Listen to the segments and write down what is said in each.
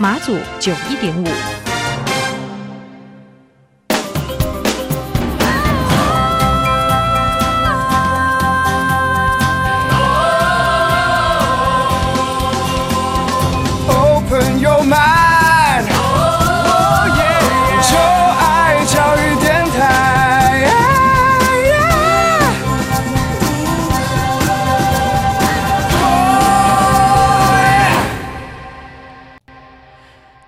马祖九一点五。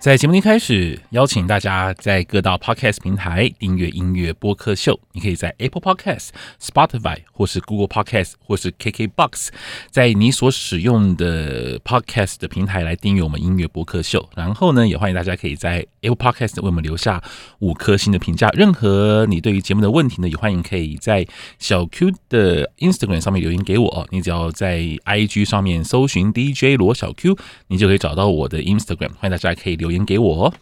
在节目一开始，邀请大家在各大 Podcast 平台订阅音乐播客秀。你可以在 Apple Podcast、Spotify 或是 Google Podcast 或是 KKBox，在你所使用的 Podcast 的平台来订阅我们音乐播客秀。然后呢，也欢迎大家可以在 Apple Podcast 为我们留下五颗星的评价。任何你对于节目的问题呢，也欢迎可以在小 Q 的 Instagram 上面留言给我。你只要在 IG 上面搜寻 DJ 罗小 Q，你就可以找到我的 Instagram。欢迎大家可以留。留言给我。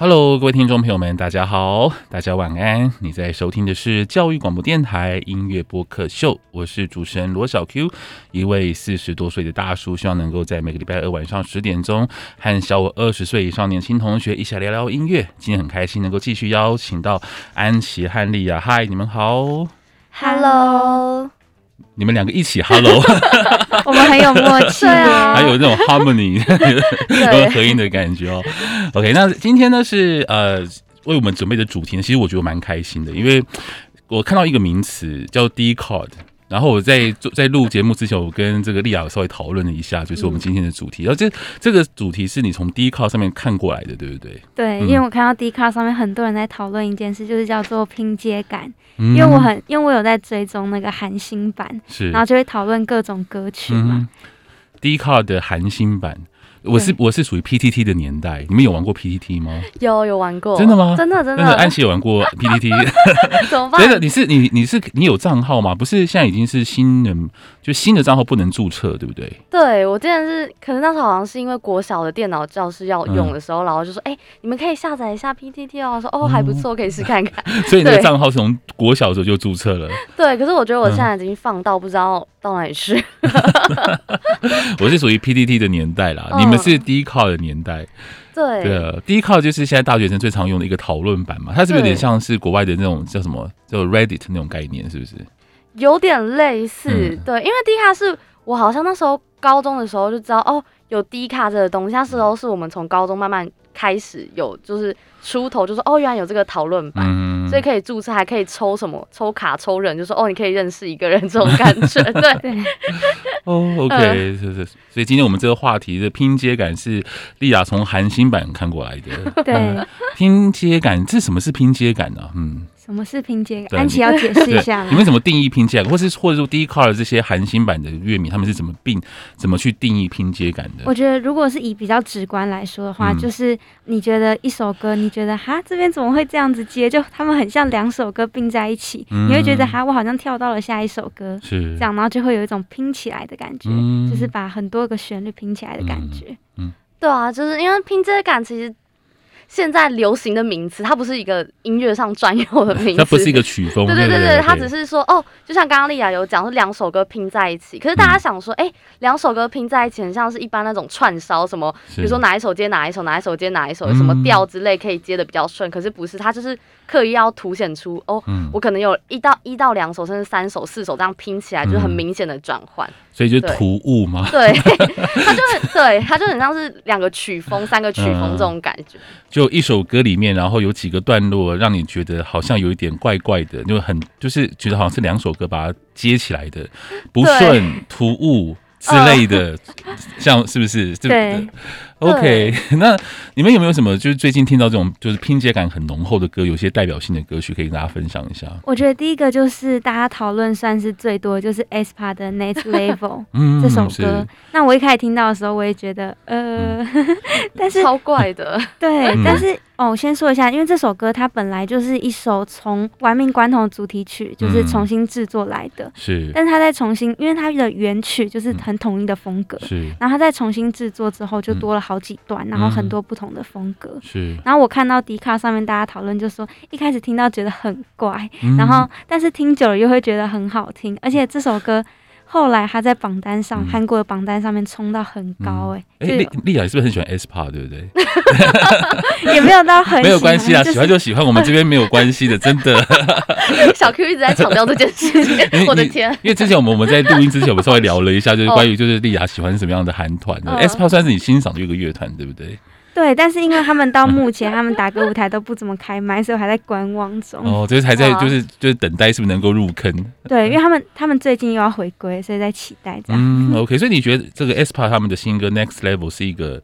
Hello，各位听众朋友们，大家好，大家晚安。你在收听的是教育广播电台音乐播客秀，我是主持人罗小 Q，一位四十多岁的大叔，希望能够在每个礼拜二晚上十点钟，和小我二十岁以上年轻同学一起来聊聊音乐。今天很开心能够继续邀请到安琪和莉亚，嗨，你们好，Hello。你们两个一起 Hello，我们很有默契啊，还有那种 harmony 和合音的感觉哦。OK，那今天呢是呃为我们准备的主题呢，其实我觉得蛮开心的，因为我看到一个名词叫 D-Card。然后我在做在录节目之前，我跟这个丽雅稍微讨论了一下，就是我们今天的主题。然后这这个主题是你从 Dcard 上面看过来的，对不对？对，因为我看到 Dcard 上面很多人在讨论一件事，就是叫做拼接感。因为我很，因为我有在追踪那个韩星版，是，然后就会讨论各种歌曲嘛。Dcard 的韩星版。我是我是属于 PTT 的年代，你们有玩过 PTT 吗？有有玩过，真的吗？真的真的。安琪有玩过 PTT，怎么办？真的，你是你你是你有账号吗？不是，现在已经是新人，就新的账号不能注册，对不对？对，我之前是，可能那时候好像是因为国小的电脑教室要用的时候，然后就说，哎，你们可以下载一下 PTT 哦。说哦还不错，可以试看看。所以你的账号从国小的时候就注册了。对，可是我觉得我现在已经放到不知道到哪里去。我是属于 PDT 的年代啦，你们。是 Dcard 的年代，对对啊，Dcard 就是现在大学生最常用的一个讨论版嘛，它是不是有点像是国外的那种叫什么叫 Reddit 那种概念，是不是？有点类似，嗯、对，因为 Dcard 是我好像那时候高中的时候就知道哦，有 Dcard 这个东西，那时候是我们从高中慢慢开始有，就是出头，就说哦，原来有这个讨论版。嗯所以可以注册，还可以抽什么？抽卡、抽人，就说哦，你可以认识一个人 这种感觉，对。哦，OK，是是。所以今天我们这个话题的拼接感是丽雅从韩星版看过来的。对，嗯、拼接感，这什么是拼接感呢、啊？嗯。什么是拼接感？安琪要解释一下。你们怎么定义拼接感，或是或者说 Dcard 这些韩星版的乐迷，他们是怎么并怎么去定义拼接感的？我觉得，如果是以比较直观来说的话，嗯、就是你觉得一首歌，你觉得哈这边怎么会这样子接？就他们很像两首歌并在一起，嗯、你会觉得哈我好像跳到了下一首歌，是这样，然后就会有一种拼起来的感觉，嗯、就是把很多个旋律拼起来的感觉。嗯，嗯对啊，就是因为拼接感其实。现在流行的名词，它不是一个音乐上专有的名词，它不是一个曲风，对对对对，它只是说哦，就像刚刚丽雅有讲，是两首歌拼在一起。可是大家想说，哎、嗯，两首歌拼在一起，很像是一般那种串烧，什么，比如说哪一首接哪一首，哪一首接哪一首，什么调之类可以接的比较顺。可是不是，它就是刻意要凸显出哦，嗯、我可能有一到一到两首，甚至三首、四首这样拼起来，就是很明显的转换。所以就是突兀吗？对，它就很对，它就很像是两个曲风、三个曲风这种感觉。就一首歌里面，然后有几个段落让你觉得好像有一点怪怪的，就很就是觉得好像是两首歌把它接起来的，不顺突兀。之类的，哦、像是不是？对，OK。那你们有没有什么就是最近听到这种就是拼接感很浓厚的歌，有些代表性的歌曲可以跟大家分享一下？我觉得第一个就是大家讨论算是最多，就是 aespa 的 Next Level、嗯、这首歌。那我一开始听到的时候，我也觉得呃，嗯、但是超怪的，对，但是。嗯哦，我先说一下，因为这首歌它本来就是一首从《玩命关头》主题曲，就是重新制作来的。是。但是它在重新，因为它的原曲就是很统一的风格。是。然后它在重新制作之后，就多了好几段，然后很多不同的风格。是。然后我看到迪卡上面大家讨论，就说一开始听到觉得很怪，然后但是听久了又会觉得很好听，而且这首歌。后来他在榜单上，韩国的榜单上面冲到很高，哎，哎，丽丽雅是不是很喜欢 aespa 对不对？也没有到很没有关系啊，喜欢就喜欢，我们这边没有关系的，真的。小 Q 一直在强调这件事情，我的天！因为之前我们我们在录音之前，我们稍微聊了一下，就是关于就是丽雅喜欢什么样的韩团，aespa 算是你欣赏的一个乐团，对不对？对，但是因为他们到目前，他们打歌舞台都不怎么开麦，所以我还在观望中。哦，就是还在，就是就是等待，是不是能够入坑？对，因为他们他们最近又要回归，所以在期待这样。嗯，OK，所以你觉得这个 aespa 他们的新歌 Next Level 是一个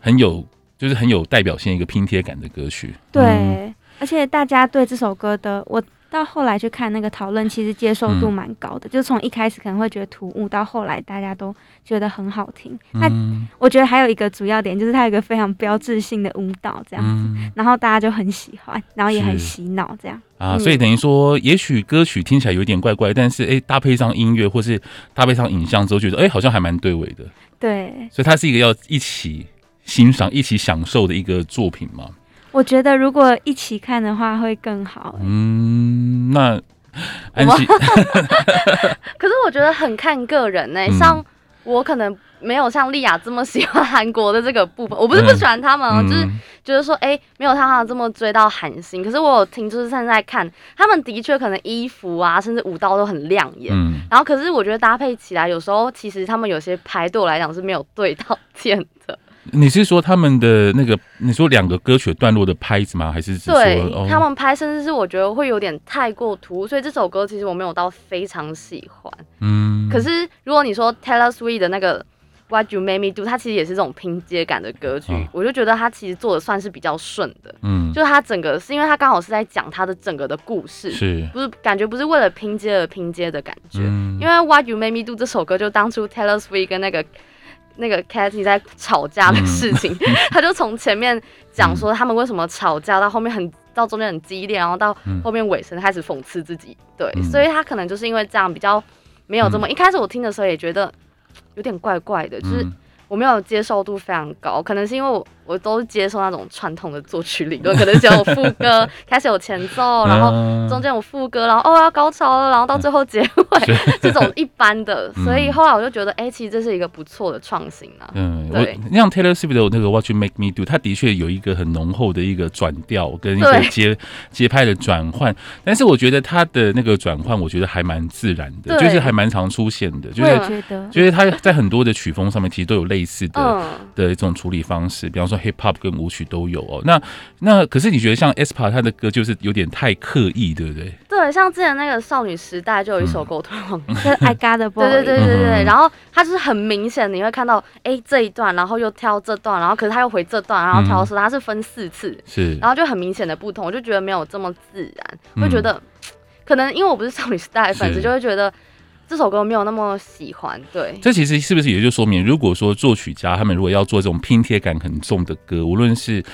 很有，就是很有代表性一个拼贴感的歌曲？对，嗯、而且大家对这首歌的我。到后来去看那个讨论，其实接受度蛮高的。嗯、就从一开始可能会觉得突兀，到后来大家都觉得很好听。那、嗯、我觉得还有一个主要点，就是它有一个非常标志性的舞蹈这样子，嗯、然后大家就很喜欢，然后也很洗脑这样。啊，所以等于说，也许歌曲听起来有点怪怪，但是哎、欸，搭配上音乐或是搭配上影像之后，觉得哎、欸，好像还蛮对味的。对，所以它是一个要一起欣赏、一起享受的一个作品嘛。我觉得如果一起看的话会更好。嗯，那 安琪，可是我觉得很看个人呢、欸。嗯、像我可能没有像莉亚这么喜欢韩国的这个部分。我不是不喜欢他们，嗯、就是觉得说，哎、欸，没有他们这么追到韩星。可是我有听，就是现在看他们的确可能衣服啊，甚至舞蹈都很亮眼。嗯、然后，可是我觉得搭配起来，有时候其实他们有些拍对我来讲是没有对到 键的。你是说他们的那个？你说两个歌曲段落的拍子吗？还是说对、哦、他们拍，甚至是我觉得会有点太过突兀，所以这首歌其实我没有到非常喜欢。嗯，可是如果你说 Taylor Swift 的那个 What You Made Me Do，它其实也是这种拼接感的歌曲，哦、我就觉得它其实做的算是比较顺的。嗯，就是它整个是因为它刚好是在讲它的整个的故事，是不是感觉不是为了拼接而拼接的感觉？嗯、因为 What You Made Me Do 这首歌就当初 Taylor Swift 跟那个。那个 Katy 在吵架的事情，嗯、他就从前面讲说他们为什么吵架，到后面很到中间很激烈，然后到后面尾声开始讽刺自己，对，嗯、所以他可能就是因为这样比较没有这么、嗯、一开始我听的时候也觉得有点怪怪的，就是我没有接受度非常高，可能是因为我。我都是接受那种传统的作曲理论，可能只有副歌 开始有前奏，然后中间有副歌，然后哦要高潮了，然后到最后结尾 这种一般的，所以后来我就觉得，哎，其实这是一个不错的创新啊。嗯，对。像 Taylor Swift 的那个 What You Make Me Do，它的确有一个很浓厚的一个转调跟一个节节拍的转换，但是我觉得它的那个转换，我觉得还蛮自然的，就是还蛮常出现的，就是觉得，就是它在很多的曲风上面其实都有类似的的一种处理方式，比方说。Hip hop 跟舞曲都有哦，那那可是你觉得像 aespa 他的歌就是有点太刻意，对不对？对，像之前那个少女时代就有一首歌，我突然忘记了，是 I Got a Boy。对对对对对，然后他就是很明显你会看到，哎这一段，然后又挑这段，然后可是他又回这段，然后挑的时候他是分四次，是，然后就很明显的不同，我就觉得没有这么自然，会觉得可能因为我不是少女时代的粉丝，就会觉得。这首歌没有那么喜欢，对。这其实是不是也就说明，如果说作曲家他们如果要做这种拼贴感很重的歌，无论是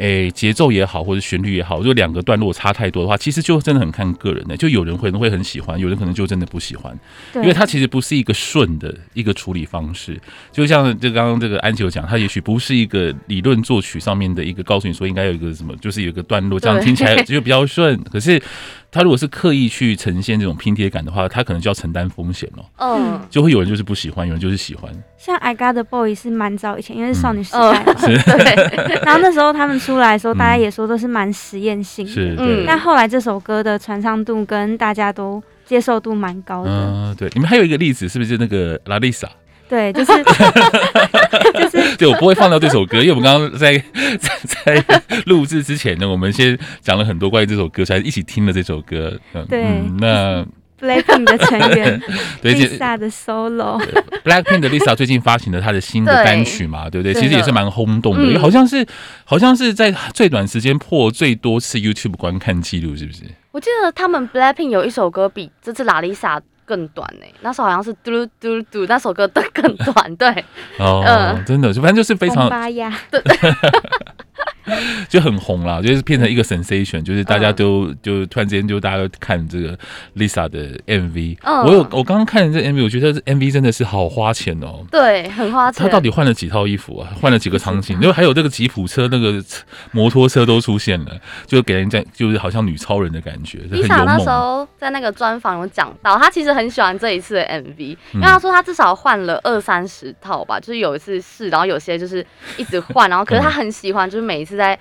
诶节奏也好，或者旋律也好，就两个段落差太多的话，其实就真的很看个人的。就有人会会很喜欢，有人可能就真的不喜欢，对因为它其实不是一个顺的一个处理方式。就像这刚刚这个安琪有讲，它也许不是一个理论作曲上面的一个告诉你说应该有一个什么，就是有一个段落这样听起来 就比较顺，可是。他如果是刻意去呈现这种拼贴感的话，他可能就要承担风险了。嗯，就会有人就是不喜欢，有人就是喜欢。像 I Got the Boy 是蛮早以前，因为是少女时代嘛。对。然后那时候他们出来的时候，大家也说都是蛮实验性的。是。嗯。但后来这首歌的传唱度跟大家都接受度蛮高的。嗯，对。你们还有一个例子，是不是那个 Lalisa？对，就是 就是，对我不会放掉这首歌，因为我们刚刚在在在录制之前呢，我们先讲了很多关于这首歌，才一起听了这首歌。嗯对，嗯、那。Blackpink 的成员 Lisa 的 solo，Blackpink 的 Lisa 最近发行了她的新的单曲嘛，对不对？其实也是蛮轰动的，好像是好像是在最短时间破最多次 YouTube 观看记录，是不是？我记得他们 Blackpink 有一首歌比这次 Lalisa 更短呢，那时候好像是嘟嘟嘟，那首歌的更短，对。哦，嗯、真的，反正就是非常。对。就很红啦，就是变成一个 sensation，就是大家都、嗯、就突然之间就大家都看这个 Lisa 的 MV。嗯，我有我刚刚看这 MV，我觉得这 MV 真的是好花钱哦。对，很花钱。他到底换了几套衣服啊？换了几个场景？因为还有这个吉普车、那个摩托车都出现了，就给人家就是好像女超人的感觉。Lisa 那时候在那个专访有讲到，她其实很喜欢这一次的 MV，因为她说她至少换了二三十套吧，就是有一次试，然后有些就是一直换，然后可是她很喜欢，就是每一次。在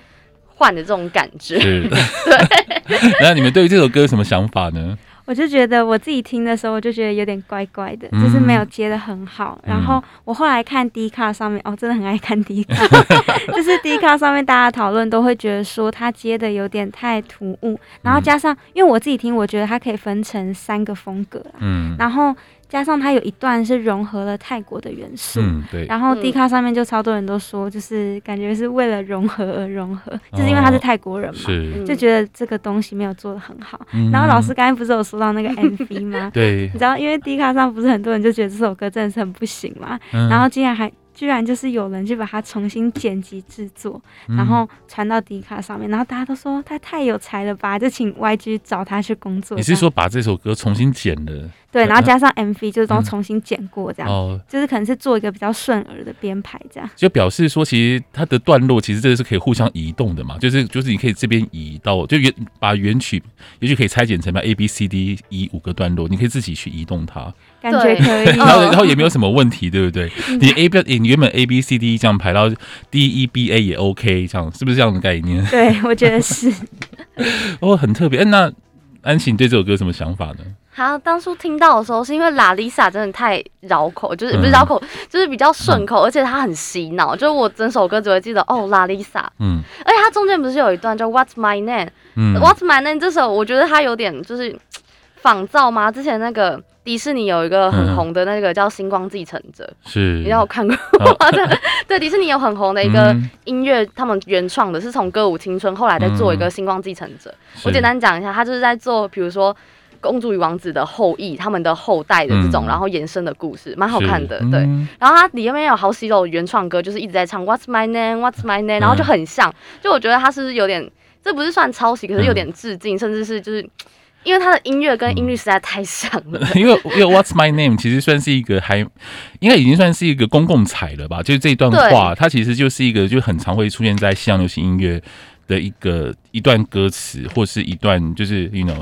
换的这种感觉，对。那你们对于这首歌有什么想法呢？我就觉得我自己听的时候，我就觉得有点怪怪的，嗯、就是没有接的很好。然后我后来看 D 卡上面，哦，真的很爱看 D 卡，就是 D 卡上面大家讨论都会觉得说他接的有点太突兀。然后加上，因为我自己听，我觉得它可以分成三个风格，嗯，然后。加上它有一段是融合了泰国的元素，嗯，对。然后 D 卡上面就超多人都说，就是感觉是为了融合而融合，哦、就是因为他是泰国人嘛，是就觉得这个东西没有做的很好。嗯、然后老师刚才不是有说到那个 MV 吗？对。你知道，因为 D 卡上不是很多人就觉得这首歌真的是很不行嘛，嗯、然后竟然还。居然就是有人去把它重新剪辑制作，然后传到迪卡上面，然后大家都说他太有才了吧，就请 YG 找他去工作。你是说把这首歌重新剪了？对，然后加上 MV 就是都重新剪过这样，嗯、就是可能是做一个比较顺耳的编排这样。就表示说，其实它的段落其实这个是可以互相移动的嘛，就是就是你可以这边移到，就原把原曲也许可以拆解成吧 A B C D E 五个段落，你可以自己去移动它。感觉可以，然后然后也没有什么问题，对不对？你 A B 你原本 A B C D 这样排到 D E B A 也 OK，这样是不是这样的概念？对，我觉得是。哦，很特别。那安琪对这首歌什么想法呢？好，当初听到的时候是因为 Lalisa 真的太绕口，就是不是绕口，就是比较顺口，而且它很洗脑。就是我整首歌只会记得哦，Lalisa。嗯。而且它中间不是有一段叫 What's My Name？嗯。What's My Name？这首我觉得它有点就是仿造吗？之前那个。迪士尼有一个很红的那个叫《星光继承者》，是，你有看过吗？对，迪士尼有很红的一个音乐，他们原创的，是从歌舞青春后来再做一个《星光继承者》。我简单讲一下，他就是在做，比如说公主与王子的后裔，他们的后代的这种，然后延伸的故事，蛮好看的。对，然后它里面有好几首原创歌，就是一直在唱 What's My Name，What's My Name，然后就很像，就我觉得他是有点，这不是算抄袭，可是有点致敬，甚至是就是。因为他的音乐跟音律实在太像了，嗯。因为因为 What's My Name 其实算是一个还应该已经算是一个公共彩了吧？就是这一段话，它其实就是一个就很常会出现在西洋流行音乐的一个一段歌词，或是一段就是 you know，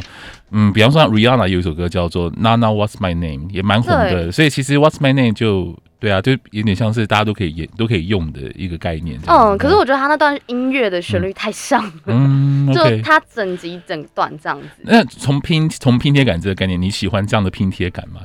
嗯，比方说 Rihanna 有一首歌叫做 Now Now What's My Name 也蛮红的，所以其实 What's My Name 就。对啊，就有点像是大家都可以演、都可以用的一个概念。嗯，可是我觉得他那段音乐的旋律太像了，嗯，就他整集整段这样子。那从拼从拼贴感这个概念，你喜欢这样的拼贴感吗？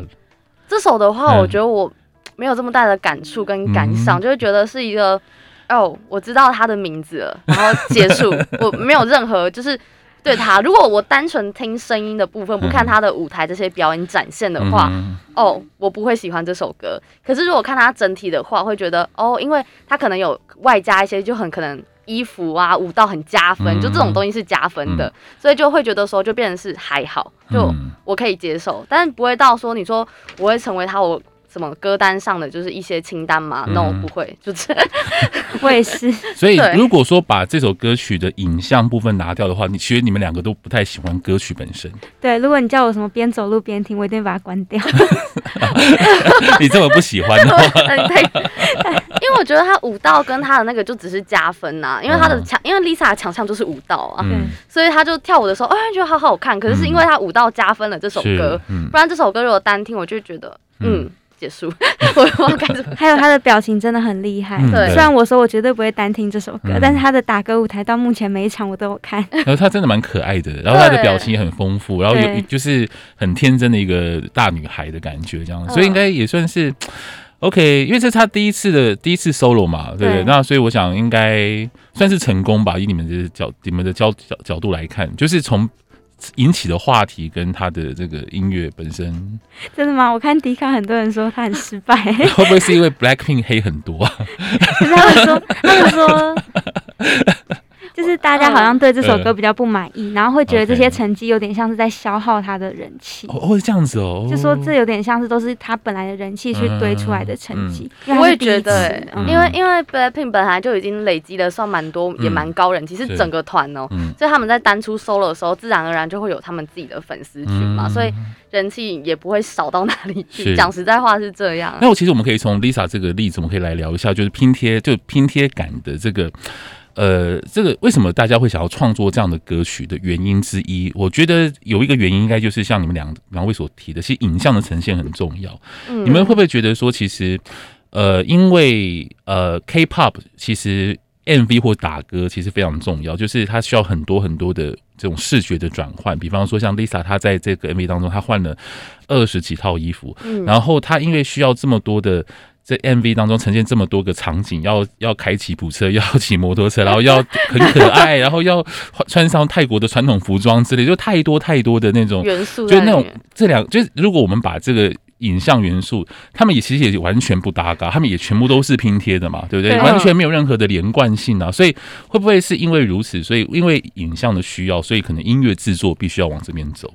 这首的话，我觉得我没有这么大的感触跟感想，就会觉得是一个哦，我知道他的名字了，然后结束，我没有任何就是。对他，如果我单纯听声音的部分，不看他的舞台这些表演展现的话，嗯、哦，我不会喜欢这首歌。可是如果看他整体的话，会觉得哦，因为他可能有外加一些，就很可能衣服啊、舞蹈很加分，就这种东西是加分的，嗯、所以就会觉得说，就变成是还好，就我可以接受，但是不会到说你说我会成为他我。什么歌单上的就是一些清单嘛？那我、嗯 no, 不会，就是我也是。所以如果说把这首歌曲的影像部分拿掉的话，你其实你们两个都不太喜欢歌曲本身。对，如果你叫我什么边走路边听，我一定把它关掉。你这么不喜欢的话，因为我觉得他舞蹈跟他的那个就只是加分呐、啊，因为他的强，因为 Lisa 的强项就是舞蹈啊，嗯、所以他就跳舞的时候，哎，觉得好好看。可是是因为他舞蹈加分了这首歌，嗯、不然这首歌如果单听，我就觉得嗯。嗯结束，我我开始。还有他的表情真的很厉害。对，虽然我说我绝对不会单听这首歌，但是他的打歌舞台到目前每一场我都有看。然后他真的蛮可爱的，然后他的表情也很丰富，然后有就是很天真的一个大女孩的感觉，这样，所以应该也算是 OK，因为这是他第一次的第一次 solo 嘛，对不对？对那所以我想应该算是成功吧，以你们的角你们的角角角度来看，就是从引起的话题跟他的这个音乐本身。真的吗？我看迪卡很多人说他很失败，会不会是因为 Blackpink 黑很多啊？他们说，他们说。就是大家好像对这首歌比较不满意，然后会觉得这些成绩有点像是在消耗他的人气。哦，会这样子哦。就说这有点像是都是他本来的人气去堆出来的成绩。我也觉得，因为因为 Blackpink 本来就已经累积了算蛮多，也蛮高人气，是整个团哦。所以他们在单出 solo 的时候，自然而然就会有他们自己的粉丝群嘛，所以人气也不会少到哪里去。讲实在话是这样。那我其实我们可以从 Lisa 这个例子，我们可以来聊一下，就是拼贴，就拼贴感的这个。呃，这个为什么大家会想要创作这样的歌曲的原因之一，我觉得有一个原因，应该就是像你们两两位所提的，其实影像的呈现很重要。嗯，你们会不会觉得说，其实呃，因为呃，K-pop 其实 MV 或打歌其实非常重要，就是它需要很多很多的这种视觉的转换。比方说，像 Lisa 她在这个 MV 当中，她换了二十几套衣服，嗯，然后她因为需要这么多的。在 MV 当中呈现这么多个场景，要要开吉普车，要骑摩托车，然后要 很可爱，然后要穿上泰国的传统服装之类，就太多太多的那种元素，就那种这两，就是如果我们把这个影像元素，他们也其实也完全不搭嘎，他们也全部都是拼贴的嘛，对不对？完全没有任何的连贯性啊，所以会不会是因为如此，所以因为影像的需要，所以可能音乐制作必须要往这边走？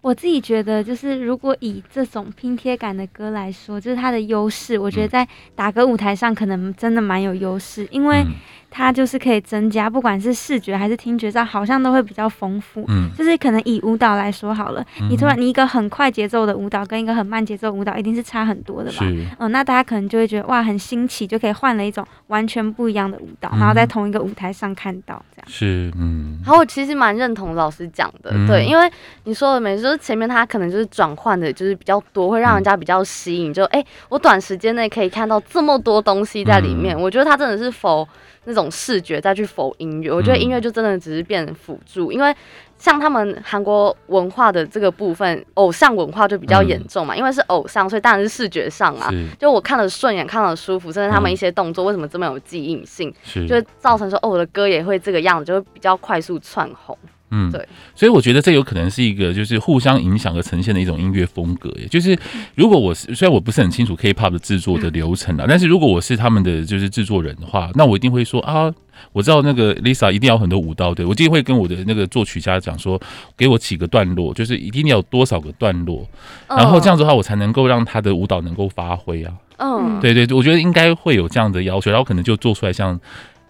我自己觉得，就是如果以这种拼贴感的歌来说，就是它的优势，我觉得在打歌舞台上可能真的蛮有优势，因为。它就是可以增加，不管是视觉还是听觉上，好像都会比较丰富。嗯，就是可能以舞蹈来说好了，嗯、你突然你一个很快节奏的舞蹈跟一个很慢节奏舞蹈，一定是差很多的吧？嗯、呃，那大家可能就会觉得哇，很新奇，就可以换了一种完全不一样的舞蹈，嗯、然后在同一个舞台上看到这样。是，嗯。然后我其实蛮认同老师讲的，嗯、对，因为你说的没错，就是前面它可能就是转换的，就是比较多，会让人家比较吸引。就哎、欸，我短时间内可以看到这么多东西在里面，嗯、我觉得它真的是否。那种视觉再去否音乐，我觉得音乐就真的只是变辅助，嗯、因为像他们韩国文化的这个部分，偶像文化就比较严重嘛，嗯、因为是偶像，所以当然是视觉上啊，就我看了顺眼，看了舒服，甚至他们一些动作为什么这么有记忆性，是就会造成说哦，我的歌也会这个样子，就会比较快速窜红。嗯，对，所以我觉得这有可能是一个就是互相影响而呈现的一种音乐风格，也就是如果我是虽然我不是很清楚 K-pop 的制作的流程啊，但是如果我是他们的就是制作人的话，那我一定会说啊，我知道那个 Lisa 一定要很多舞蹈，对，我一定会跟我的那个作曲家讲说，给我几个段落，就是一定要有多少个段落，然后这样子的话，我才能够让他的舞蹈能够发挥啊。嗯，对对对，我觉得应该会有这样的要求，然后可能就做出来像。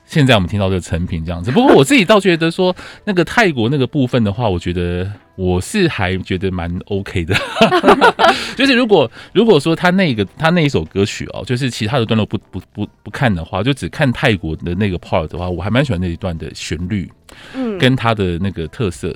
现在我们听到这个成品这样子，不过我自己倒觉得说，那个泰国那个部分的话，我觉得我是还觉得蛮 OK 的。就是如果如果说他那个他那一首歌曲哦，就是其他的段落不不不不看的话，就只看泰国的那个 part 的话，我还蛮喜欢那一段的旋律，嗯，跟他的那个特色，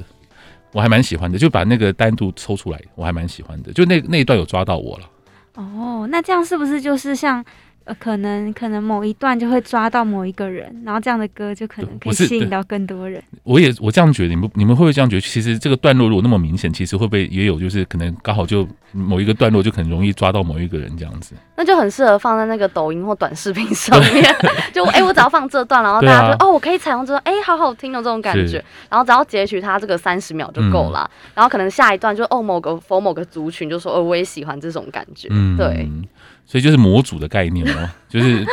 我还蛮喜欢的。就把那个单独抽出来，我还蛮喜欢的。就那那一段有抓到我了。哦，那这样是不是就是像？呃，可能可能某一段就会抓到某一个人，然后这样的歌就可能可以吸引到更多人。我也我这样觉得，你们你们会不会这样觉得？其实这个段落如果那么明显，其实会不会也有就是可能刚好就某一个段落就很容易抓到某一个人这样子？那就很适合放在那个抖音或短视频上面。就哎、欸，我只要放这段，然后大家就、啊、哦，我可以采用这段，哎、欸，好好听的这种感觉。然后只要截取它这个三十秒就够了。嗯、然后可能下一段就哦，某个否某个族群就说哦，我也喜欢这种感觉。嗯，对。所以就是模组的概念哦，就是，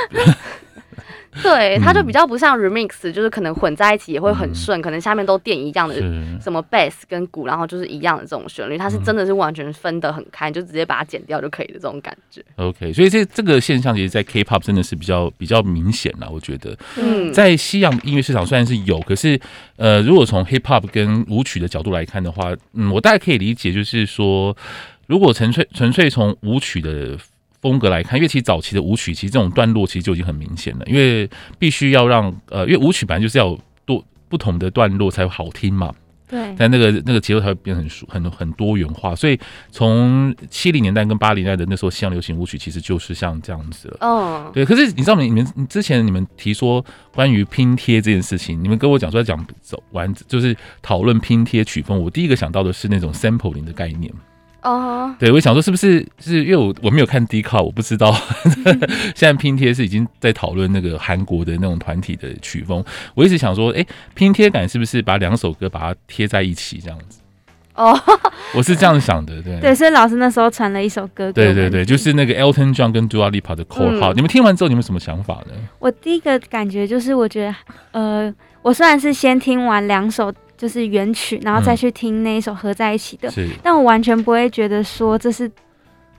对，它就比较不像 remix，就是可能混在一起也会很顺，嗯、可能下面都垫一样的什么 bass 跟鼓，然后就是一样的这种旋律，它是真的是完全分得很开，就直接把它剪掉就可以的这种感觉。OK，所以这这个现象其实，在 K-pop 真的是比较比较明显了，我觉得。嗯，在西洋音乐市场虽然是有，可是呃，如果从 Hip Hop 跟舞曲的角度来看的话，嗯，我大概可以理解，就是说，如果纯粹纯粹从舞曲的。风格来看，因为其实早期的舞曲，其实这种段落其实就已经很明显了。因为必须要让呃，因为舞曲本来就是要多不同的段落才会好听嘛。对。但那个那个节奏才会变很很很多元化。所以从七零年代跟八零年代的那时候西洋流行舞曲，其实就是像这样子了。哦。对。可是你知道你们之前你们提说关于拼贴这件事情，你们跟我讲说要讲走完就是讨论拼贴曲风，我第一个想到的是那种 sampling 的概念。哦，对，我想说是不是是因为我我没有看 Dcard，我不知道 现在拼贴是已经在讨论那个韩国的那种团体的曲风。我一直想说，哎，拼贴感是不是把两首歌把它贴在一起这样子？哦，我是这样想的，对 对，所以老师那时候传了一首歌，对对对，就是那个 Elton John 跟 Dua Lipa 的 Cold Heart。你们听完之后，你们有什么想法呢？我第一个感觉就是，我觉得，呃，我虽然是先听完两首。就是原曲，然后再去听那一首合在一起的，嗯、但我完全不会觉得说这是。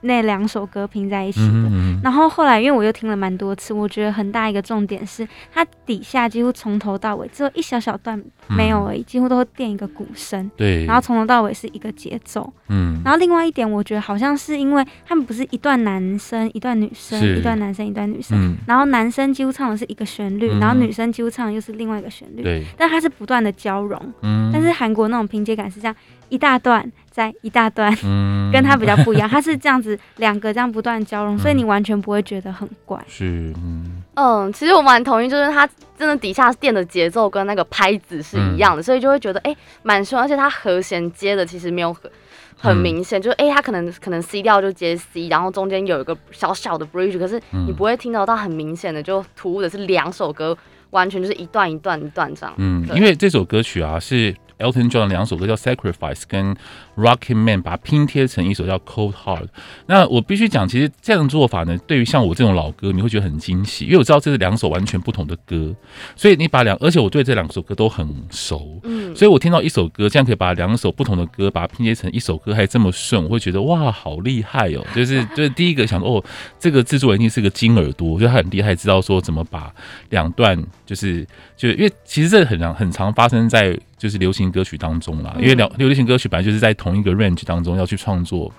那两首歌拼在一起的，嗯嗯，然后后来因为我又听了蛮多次，我觉得很大一个重点是，它底下几乎从头到尾只有一小小段没有而已，嗯、几乎都会垫一个鼓声，对，然后从头到尾是一个节奏，嗯，然后另外一点，我觉得好像是因为他们不是一段男生一段女生，一段男生一段女生，嗯、然后男生几乎唱的是一个旋律，嗯、然后女生几乎唱的又是另外一个旋律，对，但它是不断的交融，嗯，但是韩国那种拼接感是这样。一大段，再一大段，嗯、跟它比较不一样，它是这样子两个这样不断交融，嗯、所以你完全不会觉得很怪。是，嗯，嗯，其实我蛮同意，就是它真的底下垫的节奏跟那个拍子是一样的，嗯、所以就会觉得哎蛮顺，而且它和弦接的其实没有很很明显，嗯、就是哎它可能可能 C 调就接 C，然后中间有一个小小的 bridge，可是你不会听得到很明显的就突兀的是两首歌完全就是一段一段一段这样。嗯，因为这首歌曲啊是。Elton John 两首歌叫《Sacrifice》跟《Rocket Man》，把它拼贴成一首叫《Cold Heart》。那我必须讲，其实这样的做法呢，对于像我这种老歌你会觉得很惊喜，因为我知道这是两首完全不同的歌，所以你把两，而且我对这两首歌都很熟，嗯，所以我听到一首歌这样可以把两首不同的歌把它拼接成一首歌，还这么顺，我会觉得哇，好厉害哦！就是 就是第一个想，哦，这个制作人一定是个金耳朵，我觉得他很厉害，知道说怎么把两段，就是就因为其实这很常很常发生在。就是流行歌曲当中啦，因为流流行歌曲本来就是在同一个 range 当中要去创作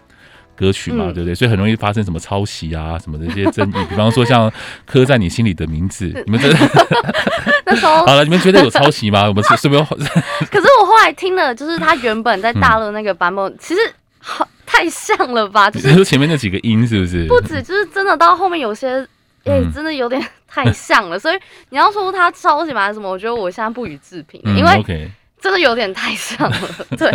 歌曲嘛，嗯、对不对？所以很容易发生什么抄袭啊什么的这些争议。比方说像刻在你心里的名字，你们觉得？那时候 好了，你们觉得有抄袭吗？我们是是不是？可是我后来听了，就是他原本在大陆那个版本，嗯、其实好太像了吧？就是前面那几个音是不是？不止，就是真的到后面有些，哎、欸，真的有点 太像了。嗯、所以你要说他抄袭吗？什么？我觉得我现在不予置评，嗯、因为。Okay 真的有点太像了，对，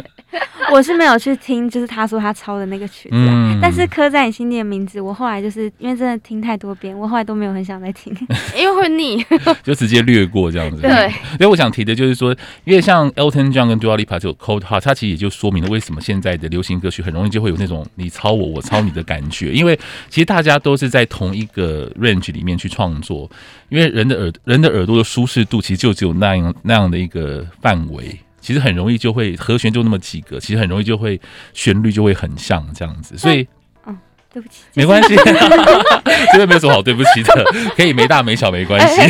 我是没有去听，就是他说他抄的那个曲子，嗯、但是刻在你心里的名字，我后来就是因为真的听太多遍，我后来都没有很想再听，因为会腻，就直接略过这样子。对，所以我想提的就是说，因为像 Elton John 跟 Dua Lipa 这种 Cold Heart，它其实也就说明了为什么现在的流行歌曲很容易就会有那种你抄我，我抄你的感觉，因为其实大家都是在同一个 range 里面去创作。因为人的耳人的耳朵的舒适度其实就只有那样那样的一个范围，其实很容易就会和弦就那么几个，其实很容易就会旋律就会很像这样子，所以。对不起，没关系，这个没有什么好对不起的，可以没大没小没关系。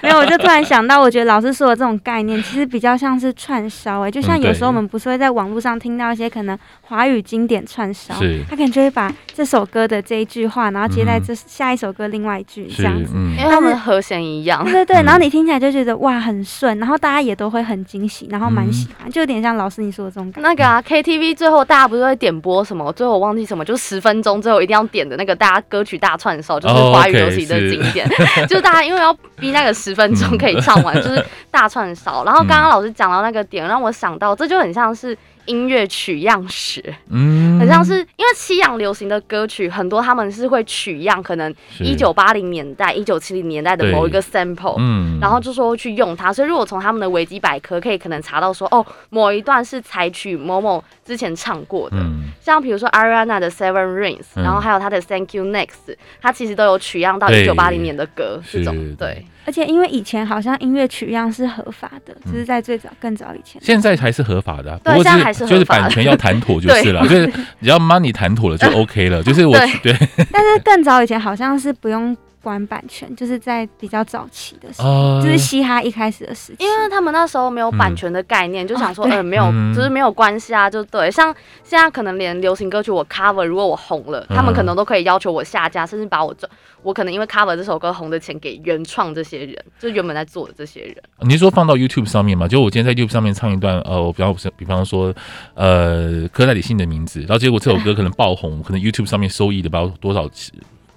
没有，我就突然想到，我觉得老师说的这种概念，其实比较像是串烧哎，就像有时候我们不是会在网络上听到一些可能华语经典串烧，他可能就会把这首歌的这一句话，然后接在这下一首歌另外一句这样子，因为他们的和弦一样，对对对，然后你听起来就觉得哇很顺，然后大家也都会很惊喜，然后蛮喜欢，就有点像老师你说的这种感觉。那个啊，KTV 最后大家不是会点播什么？最后我忘记什么，就十分钟之后一定要点的那个大家歌曲大串烧，就是华语流行的经典，oh, okay, 就是大家因为要逼那个十分钟可以唱完，就是大串烧。然后刚刚老师讲到那个点，让我想到这就很像是。音乐取样学，嗯，很像是因为西洋流行的歌曲很多，他们是会取样，可能一九八零年代、一九七零年代的某一个 sample，嗯，然后就说去用它。所以如果从他们的维基百科可以可能查到说，哦，某一段是采取某某之前唱过的，嗯，像比如说 Ariana 的 Seven Rings，然后还有他的 Thank You Next，它其实都有取样到一九八零年的歌，这种对。而且因为以前好像音乐取样是合法的，只是在最早更早以前。现在还是合法的，对，现在还是合法的，就是版权要谈妥就是了，就是只要 money 谈妥了就 OK 了，就是我对。但是更早以前好像是不用管版权，就是在比较早期的时候，就是嘻哈一开始的时期，因为他们那时候没有版权的概念，就想说，呃，没有，就是没有关系啊，就对。像现在可能连流行歌曲我 cover，如果我红了，他们可能都可以要求我下架，甚至把我我可能因为 cover 这首歌红的钱给原创这些人，就是原本在做的这些人。你是说放到 YouTube 上面吗？就我今天在 YouTube 上面唱一段，呃，我比方比方说，呃，刻在你心的名字，然后结果这首歌可能爆红，可能 YouTube 上面收益的包多少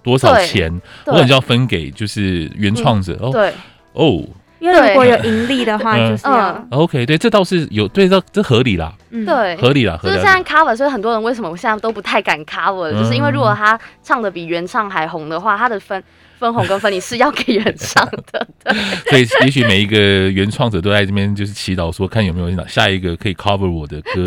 多少钱，我可能就要分给就是原创者。哦，对，哦。因为如果有盈利的话，就是要、嗯、OK，对，这倒是有，对，这这合理啦，嗯，对，合理啦，就是现在 cover，所以很多人为什么我现在都不太敢 cover，、嗯、就是因为如果他唱的比原唱还红的话，他的分。分红跟分离是要给原唱的，对。所以也许每一个原创者都在这边就是祈祷说，看有没有下一个可以 cover 我的歌，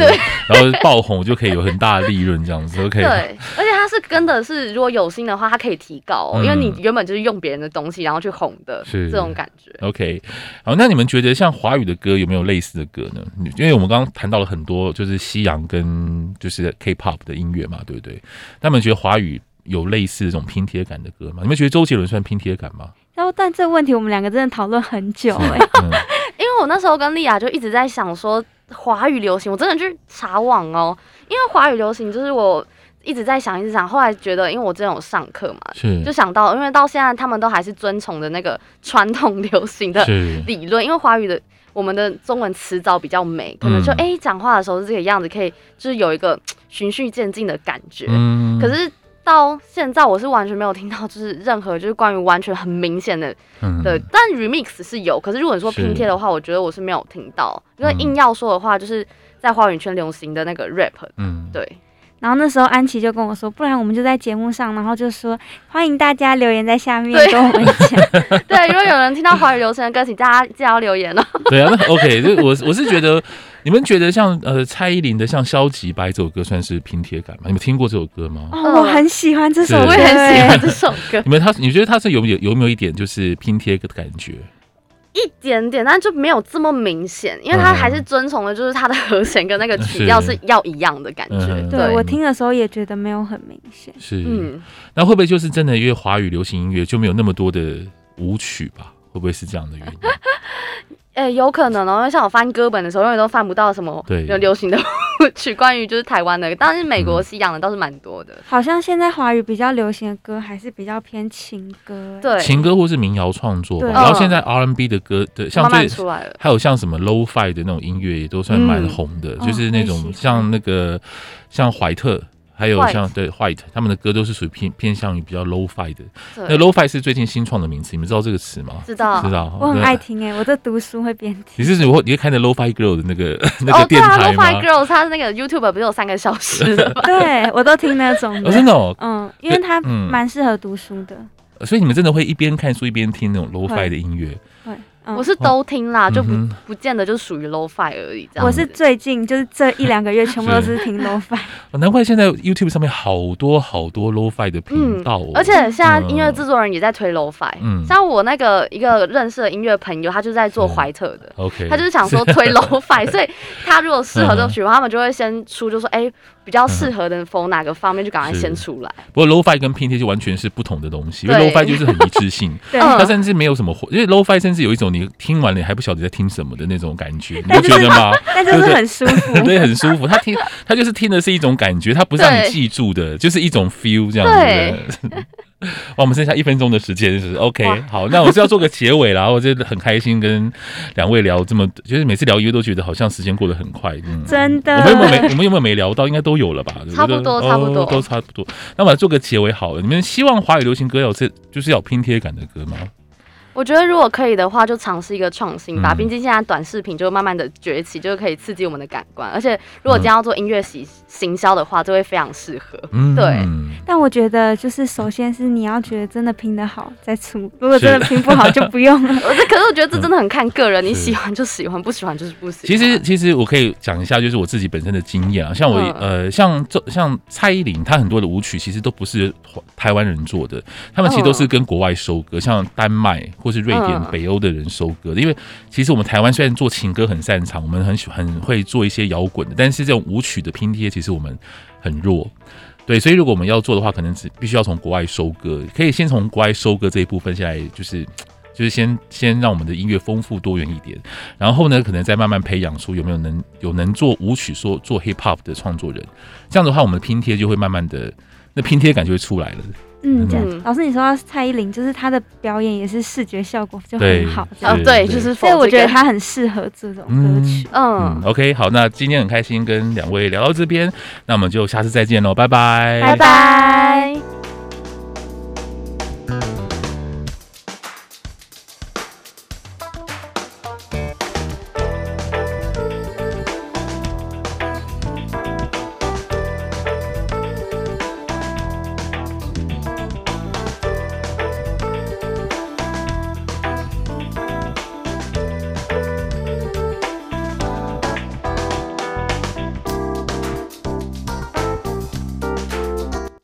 然后爆红就可以有很大的利润这样子。OK。对，而且他是跟的是，如果有心的话，他可以提高、哦，因为你原本就是用别人的东西然后去红的，是这种感觉。OK。好，那你们觉得像华语的歌有没有类似的歌呢？因为我们刚刚谈到了很多就是西洋跟就是 K-pop 的音乐嘛，对不对？那你们觉得华语？有类似这种拼贴感的歌吗？你们觉得周杰伦算拼贴感吗？然后，但这个问题我们两个真的讨论很久哎、欸，嗯、因为我那时候跟丽雅就一直在想说华语流行，我真的去查网哦，因为华语流行就是我一直在想，一直想，后来觉得因为我之前有上课嘛，是。就想到，因为到现在他们都还是遵从的那个传统流行的理论，因为华语的我们的中文词藻比较美，可能就哎讲、欸、话的时候是这个样子，可以就是有一个循序渐进的感觉，嗯、可是。到现在我是完全没有听到，就是任何就是关于完全很明显的的，但 remix 是有，可是如果你说拼贴的话，我觉得我是没有听到。因为硬要说的话，就是在华语圈流行的那个 rap，嗯，对。然后那时候安琪就跟我说，不然我们就在节目上，然后就说欢迎大家留言在下面跟我们讲。对，如果有人听到华语流行的歌，请大家记得要留言哦。对啊，那 OK，就我我是觉得。你们觉得像呃蔡依林的像消极白这首歌算是拼贴感吗？你们听过这首歌吗？哦，我很喜欢这首歌，我也很喜欢这首歌。你们他，你觉得他是有有有没有一点就是拼贴的感觉？一点点，但就没有这么明显，因为他还是遵从的就是他的和弦跟那个曲 调是要一样的感觉。嗯、对，我听的时候也觉得没有很明显。是，嗯，那会不会就是真的因为华语流行音乐就没有那么多的舞曲吧？会不会是这样的原因？哎、欸，有可能哦，因为像我翻歌本的时候，永远都翻不到什么流行的 曲，关于就是台湾的，但是美国西洋的倒是蛮多的。好像现在华语比较流行的歌还是比较偏情歌，对，情歌或是民谣创作吧。然后现在 R&B 的歌对，像最出来了，还有像什么 Low-Fi 的那种音乐也都算蛮红的，嗯、就是那种像那个像怀特。还有像 White 对 White，他们的歌都是属于偏偏向于比较 Lo-Fi 的。对那 low fi 是最近新创的名词，你们知道这个词吗？知道，知道。我很爱听哎，我在读书会边听。你是你会你会看的 low fi girl 的那个那个电台吗？哦、对啊，Lo-Fi Girl，它是那个 YouTube 不是有三个小时的吗？对，我都听那种的。哦、真的哦，嗯，因为它蛮适合读书的、嗯。所以你们真的会一边看书一边听那种 low fi 的音乐？我是都听啦，就不不见得就属于 low fi 而已。这样，我是最近就是这一两个月全部都是听 low fi。难怪现在 YouTube 上面好多好多 low fi 的频道，而且现在音乐制作人也在推 low fi。嗯，像我那个一个认识的音乐朋友，他就在做怀特的。OK，他就是想说推 low fi，所以他如果适合这种曲风，他们就会先出，就说哎。比较适合的 for 哪个方面就赶快先出来。不过 Lo-Fi 跟拼贴就完全是不同的东西，因为 Lo-Fi 就是很一致性，它甚至没有什么，因为 Lo-Fi 甚至有一种你听完了你还不晓得在听什么的那种感觉，你不觉得吗？但就是很舒服，对，很舒服。他听他就是听的是一种感觉，他不是让你记住的，就是一种 feel 这样子。哇，我们剩下一分钟的时间，是 OK。好，那我是要做个结尾啦。我觉得很开心跟两位聊这么，就是每次聊音乐都觉得好像时间过得很快。嗯，真的。我们有没有没？我们有没有没聊到？应该都有了吧？差不多，差不多，都差不多。那我来做个结尾好了。你们希望华语流行歌有这，就是要拼贴感的歌吗？我觉得如果可以的话，就尝试一个创新吧。毕竟现在短视频就慢慢的崛起，就可以刺激我们的感官。而且如果将要做音乐行行销的话，就会非常适合。嗯，对。但我觉得就是首先是你要觉得真的拼得好再出，如果真的拼不好就不用了。我这可是我觉得这真的很看个人，你喜欢就喜欢，不喜欢就是不喜欢。其实其实我可以讲一下，就是我自己本身的经验啊，像我呃像这像蔡依林，她很多的舞曲其实都不是台湾人做的，他们其实都是跟国外收割，像丹麦。或是瑞典、北欧的人收割的，因为其实我们台湾虽然做情歌很擅长，我们很喜很会做一些摇滚的，但是这种舞曲的拼贴其实我们很弱。对，所以如果我们要做的话，可能只必须要从国外收割，可以先从国外收割这一部分下来，就是就是先先让我们的音乐丰富多元一点，然后呢，可能再慢慢培养出有没有能有能做舞曲说做 hip hop 的创作人，这样的话，我们的拼贴就会慢慢的那拼贴感就会出来了。嗯，这样。老师，你说到蔡依林，就是她的表演也是视觉效果就很好，哦，对，就是所以我觉得她很适合这种歌曲。嗯，OK，好，那今天很开心跟两位聊到这边，那我们就下次再见喽，拜拜，拜拜。